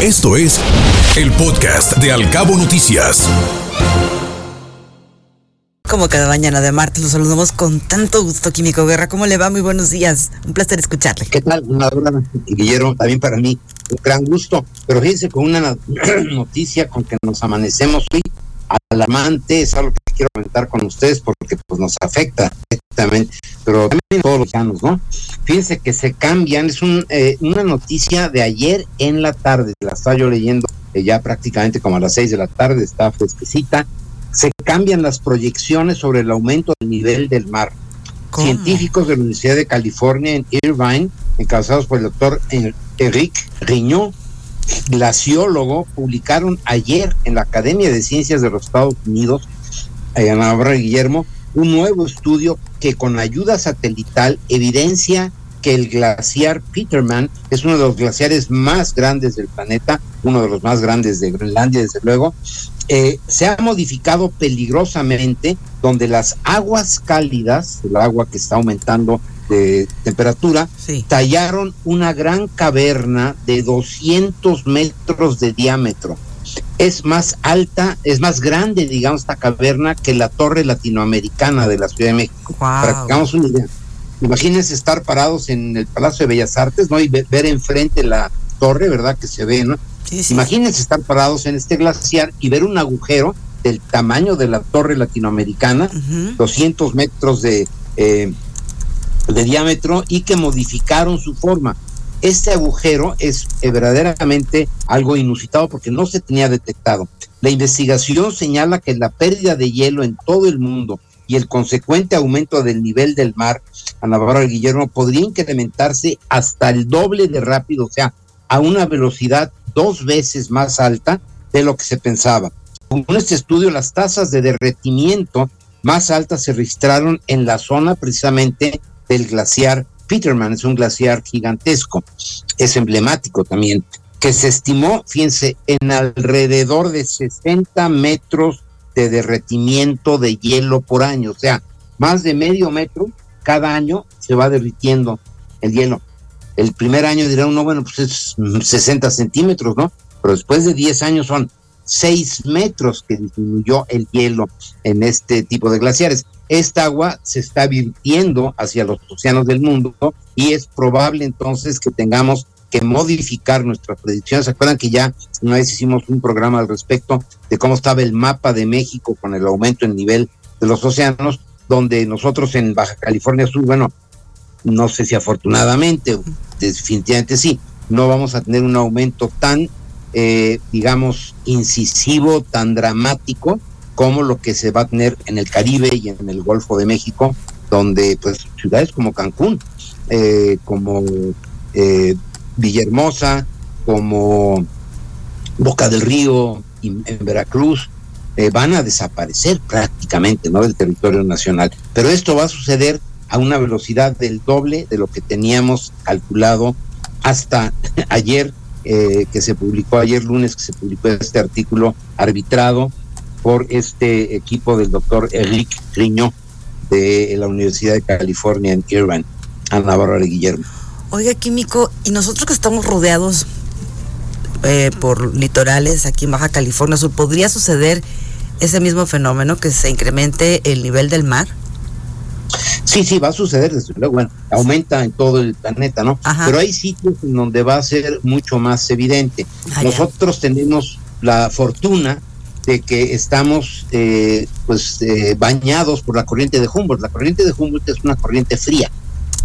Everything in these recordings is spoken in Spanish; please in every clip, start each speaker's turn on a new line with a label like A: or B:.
A: Esto es el podcast de Alcabo Noticias.
B: Como cada mañana de martes, los saludamos con tanto gusto, Químico Guerra. ¿Cómo le va? Muy buenos días. Un placer escucharle.
C: ¿Qué tal? Una hora, Guillermo, también para mí un gran gusto. Pero fíjense con una noticia con que nos amanecemos hoy alarmante, es algo que quiero comentar con ustedes porque pues nos afecta directamente, pero también todos los años, ¿no? Fíjense que se cambian, es un, eh, una noticia de ayer en la tarde, la estaba yo leyendo eh, ya prácticamente como a las seis de la tarde, está fresquecita, se cambian las proyecciones sobre el aumento del nivel del mar. Científicos de la Universidad de California en Irvine, encabezados por el doctor Eric Riñó, glaciólogo, publicaron ayer en la Academia de Ciencias de los Estados Unidos, Navarra Guillermo, un nuevo estudio que con ayuda satelital evidencia que el glaciar Peterman es uno de los glaciares más grandes del planeta, uno de los más grandes de Groenlandia, desde luego, eh, se ha modificado peligrosamente, donde las aguas cálidas, el agua que está aumentando de temperatura, tallaron una gran caverna de 200 metros de diámetro. Es más alta, es más grande, digamos, esta caverna que la torre latinoamericana de la Ciudad de México. Para que hagamos una idea. Imagínense estar parados en el Palacio de Bellas Artes, ¿no? Y ver, enfrente la torre, ¿verdad? Que se ve, ¿no? Imagínense estar parados en este glaciar y ver un agujero del tamaño de la torre latinoamericana, 200 metros de, eh, de diámetro y que modificaron su forma. Este agujero es eh, verdaderamente algo inusitado porque no se tenía detectado. La investigación señala que la pérdida de hielo en todo el mundo y el consecuente aumento del nivel del mar, Ana Bárbara Guillermo, podría incrementarse hasta el doble de rápido, o sea, a una velocidad dos veces más alta de lo que se pensaba. Con este estudio, las tasas de derretimiento más altas se registraron en la zona precisamente del glaciar Peterman, es un glaciar gigantesco, es emblemático también, que se estimó, fíjense, en alrededor de 60 metros de derretimiento de hielo por año, o sea, más de medio metro cada año se va derritiendo el hielo. El primer año dirá uno, bueno, pues es 60 centímetros, ¿no? Pero después de 10 años son 6 metros que disminuyó el hielo en este tipo de glaciares esta agua se está virtiendo hacia los océanos del mundo y es probable entonces que tengamos que modificar nuestras predicciones. ¿Se acuerdan que ya una vez hicimos un programa al respecto de cómo estaba el mapa de México con el aumento en nivel de los océanos, donde nosotros en Baja California Sur, bueno, no sé si afortunadamente, definitivamente sí, no vamos a tener un aumento tan, eh, digamos, incisivo, tan dramático, como lo que se va a tener en el Caribe y en el Golfo de México, donde pues ciudades como Cancún, eh, como eh, Villahermosa, como Boca del Río en Veracruz, eh, van a desaparecer prácticamente ¿no? del territorio nacional. Pero esto va a suceder a una velocidad del doble de lo que teníamos calculado hasta ayer, que se publicó ayer lunes, que se publicó este artículo arbitrado por este equipo del doctor Eric Riño de la Universidad de California en Irvine, Ana Bárbara Guillermo.
B: Oiga, químico, y nosotros que estamos rodeados eh, por litorales aquí en Baja California ¿podría suceder ese mismo fenómeno que se incremente el nivel del mar?
C: Sí, sí, va a suceder, desde luego, bueno, aumenta en todo el planeta, ¿no? Pero hay sitios en donde va a ser mucho más evidente. Ah, nosotros tenemos la fortuna de que estamos eh, pues eh, bañados por la corriente de Humboldt. La corriente de Humboldt es una corriente fría,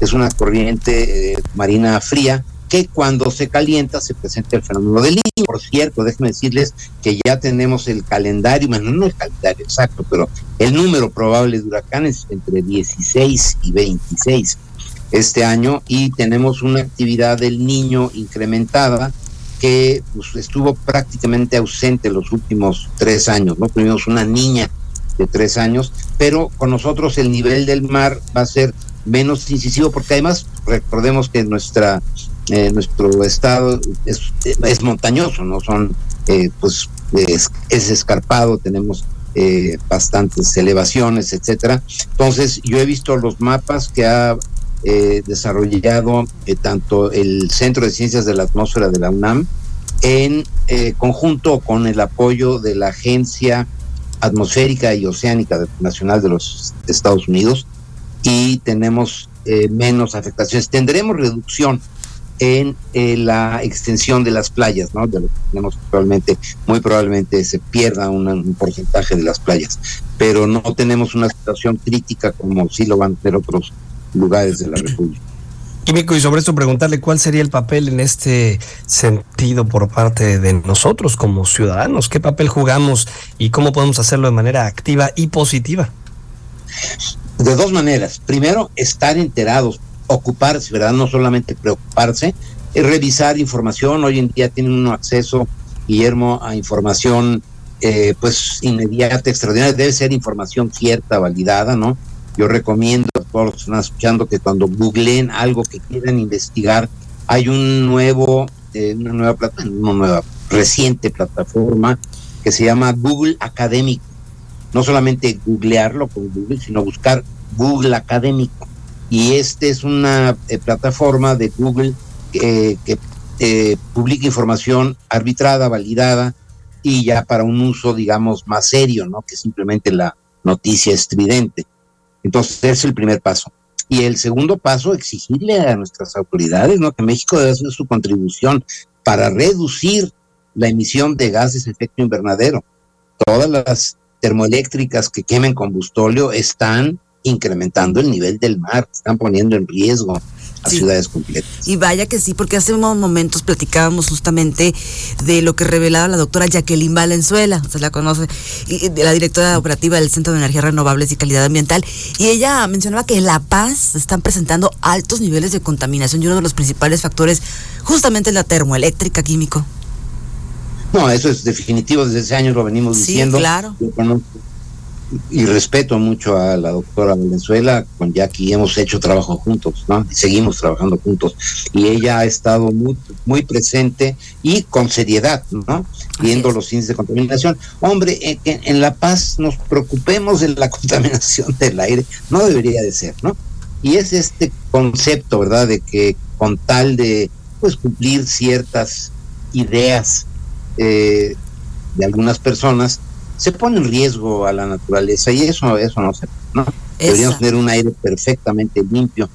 C: es una corriente eh, marina fría que cuando se calienta se presenta el fenómeno del niño. Por cierto, déjenme decirles que ya tenemos el calendario, bueno, no el calendario exacto, pero el número probable de huracanes entre 16 y 26 este año y tenemos una actividad del niño incrementada que pues, estuvo prácticamente ausente los últimos tres años, ¿no? Tuvimos una niña de tres años, pero con nosotros el nivel del mar va a ser menos incisivo, porque además recordemos que nuestra eh, nuestro estado es, montañoso, no son eh, pues es, escarpado, tenemos eh, bastantes elevaciones, etcétera. Entonces yo he visto los mapas que ha eh, desarrollado eh, tanto el Centro de Ciencias de la Atmósfera de la UNAM en conjunto con el apoyo de la Agencia Atmosférica y Oceánica Nacional de los Estados Unidos y tenemos menos afectaciones. Tendremos reducción en eh, la extensión de las playas, ¿no? De lo que tenemos actualmente, muy probablemente se pierda un porcentaje de las playas, pero no tenemos una situación crítica como sí lo van a tener otros lugares de la República.
D: Químico, y sobre esto preguntarle cuál sería el papel en este sentido por parte de nosotros como ciudadanos, qué papel jugamos y cómo podemos hacerlo de manera activa y positiva.
C: De dos maneras. Primero, estar enterados, ocuparse, ¿verdad? No solamente preocuparse, es revisar información. Hoy en día tienen un acceso, Guillermo, a información eh, pues inmediata, extraordinaria. Debe ser información cierta, validada, ¿no? Yo recomiendo a todos los que están escuchando que cuando googleen algo que quieran investigar, hay un nuevo, eh, una nueva plataforma, una nueva reciente plataforma que se llama Google Académico. No solamente googlearlo con Google, sino buscar Google Académico. Y esta es una eh, plataforma de Google que eh, publica información arbitrada, validada y ya para un uso, digamos, más serio, ¿no? Que simplemente la noticia estridente. Entonces, ese es el primer paso. Y el segundo paso, exigirle a nuestras autoridades, ¿no? Que México debe hacer su contribución para reducir la emisión de gases de efecto invernadero. Todas las termoeléctricas que quemen combustóleo están incrementando el nivel del mar, están poniendo en riesgo a ciudades completas.
B: Y vaya que sí, porque hace unos momentos platicábamos justamente de lo que revelaba la doctora Jacqueline Valenzuela, se la conoce, y, la directora operativa del Centro de Energías Renovables y Calidad Ambiental, y ella mencionaba que en La Paz están presentando altos niveles de contaminación y uno de los principales factores justamente es la termoeléctrica químico.
C: No, eso es definitivo, desde ese año lo venimos diciendo.
B: Claro
C: y respeto mucho a la doctora Valenzuela, con Jackie hemos hecho trabajo juntos, ¿no? Y seguimos trabajando juntos. Y ella ha estado muy, muy presente y con seriedad, ¿no? Viendo los índices de contaminación. Hombre, en, en La Paz nos preocupemos de la contaminación del aire, no debería de ser, ¿no? Y es este concepto, ¿verdad? De que con tal de, pues, cumplir ciertas ideas eh, de algunas personas, se pone en riesgo a la naturaleza y eso, eso no se ¿no? Deberíamos tener un aire perfectamente limpio.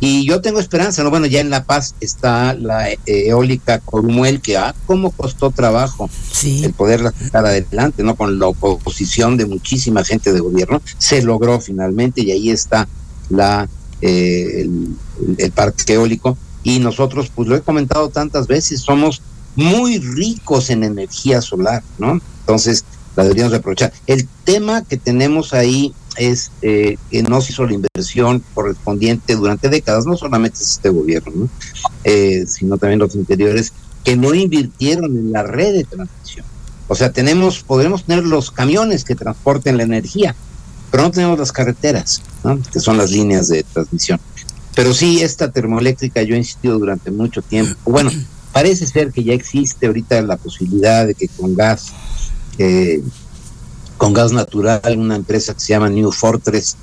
C: Y yo tengo esperanza, ¿no? Bueno, ya en La Paz está la eh, eólica Corumuel, que ah, cómo costó trabajo el poderla sacar adelante, ¿no? Con la oposición de muchísima gente de gobierno, se logró finalmente y ahí está la eh, el, el parque eólico. Y nosotros, pues lo he comentado tantas veces, somos muy ricos en energía solar, ¿no? Entonces, la deberíamos aprovechar. El tema que tenemos ahí es eh, que no se hizo la inversión correspondiente durante décadas, no solamente es este gobierno, eh, sino también los anteriores, que no invirtieron en la red de transmisión. O sea, tenemos, podremos tener los camiones que transporten la energía, pero no tenemos las carreteras, que son las líneas de transmisión. Pero sí, esta termoeléctrica yo he insistido durante mucho tiempo. Bueno, parece ser que ya existe ahorita la posibilidad de que con gas con gas natural, una empresa que se llama New Fortress,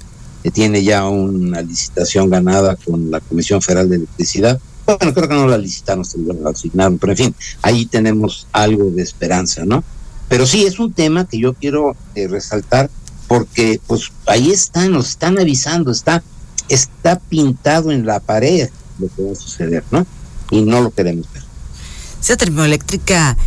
C: que tiene ya una licitación ganada con la Comisión Federal de Electricidad. Bueno, creo que no la licitaron, se la asignaron, pero en fin, ahí tenemos algo de esperanza, ¿no? Pero sí, es un tema que yo quiero eh, resaltar porque pues ahí están, nos están avisando, está, está pintado en la pared lo que va a suceder, ¿no? Y no lo queremos ver.
B: Esa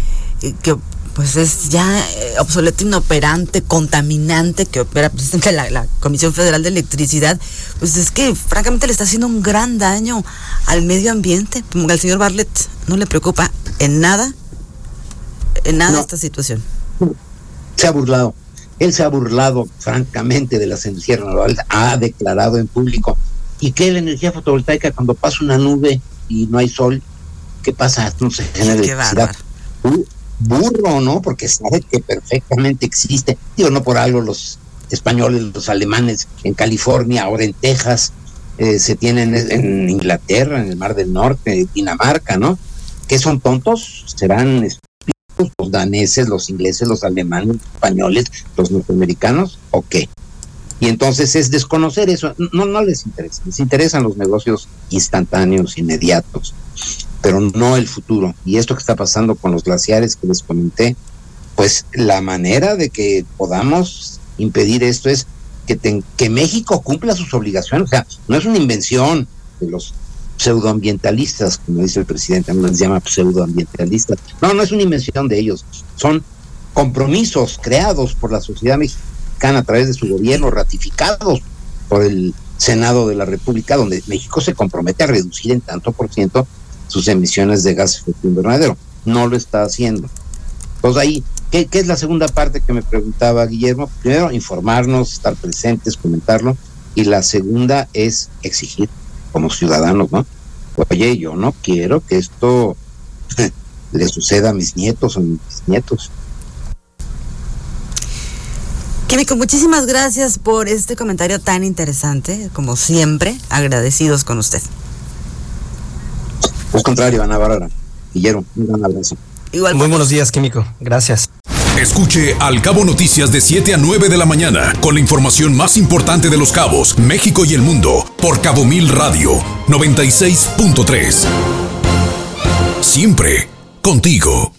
B: eh, que pues es ya eh, obsoleto, inoperante, contaminante que opera precisamente la, la, Comisión Federal de Electricidad, pues es que francamente le está haciendo un gran daño al medio ambiente. Como al señor Bartlett no le preocupa en nada, en nada esta situación.
C: Se ha burlado. Él se ha burlado francamente de las energías renovables, ha declarado en público. ¿Y qué la energía fotovoltaica cuando pasa una nube y no hay sol? ¿Qué pasa? No se genera electricidad burro, ¿no? Porque sabe que perfectamente existe. Digo, no por algo los españoles, los alemanes en California, ahora en Texas, eh, se tienen en Inglaterra, en el Mar del Norte, Dinamarca, ¿no? ¿Qué son tontos? ¿Serán los daneses, los ingleses, los alemanes, los españoles, los norteamericanos o qué? Y entonces es desconocer eso. No, no les interesa. Les interesan los negocios instantáneos, inmediatos, pero no el futuro. Y esto que está pasando con los glaciares que les comenté, pues la manera de que podamos impedir esto es que, que México cumpla sus obligaciones. O sea, no es una invención de los pseudoambientalistas, como dice el presidente, no les llama pseudoambientalistas. No, no es una invención de ellos. Son compromisos creados por la sociedad mexicana a través de su gobierno, ratificados por el Senado de la República, donde México se compromete a reducir en tanto por ciento sus emisiones de gases efecto invernadero. No lo está haciendo. Entonces ahí, ¿qué, ¿qué, es la segunda parte que me preguntaba Guillermo? Primero, informarnos, estar presentes, comentarlo. Y la segunda es exigir como ciudadanos, ¿no? Oye, yo no quiero que esto le suceda a mis nietos o mis nietos.
B: Químico, muchísimas gracias por este comentario tan interesante, como siempre, agradecidos con usted.
C: Al contrario, Ana Bárbara. Guillermo, un gran abrazo.
D: Igual. Muy buenos días, Químico. Gracias.
A: Escuche Al Cabo Noticias de 7 a 9 de la mañana con la información más importante de los cabos, México y el mundo por Cabo Mil Radio 96.3. Siempre contigo.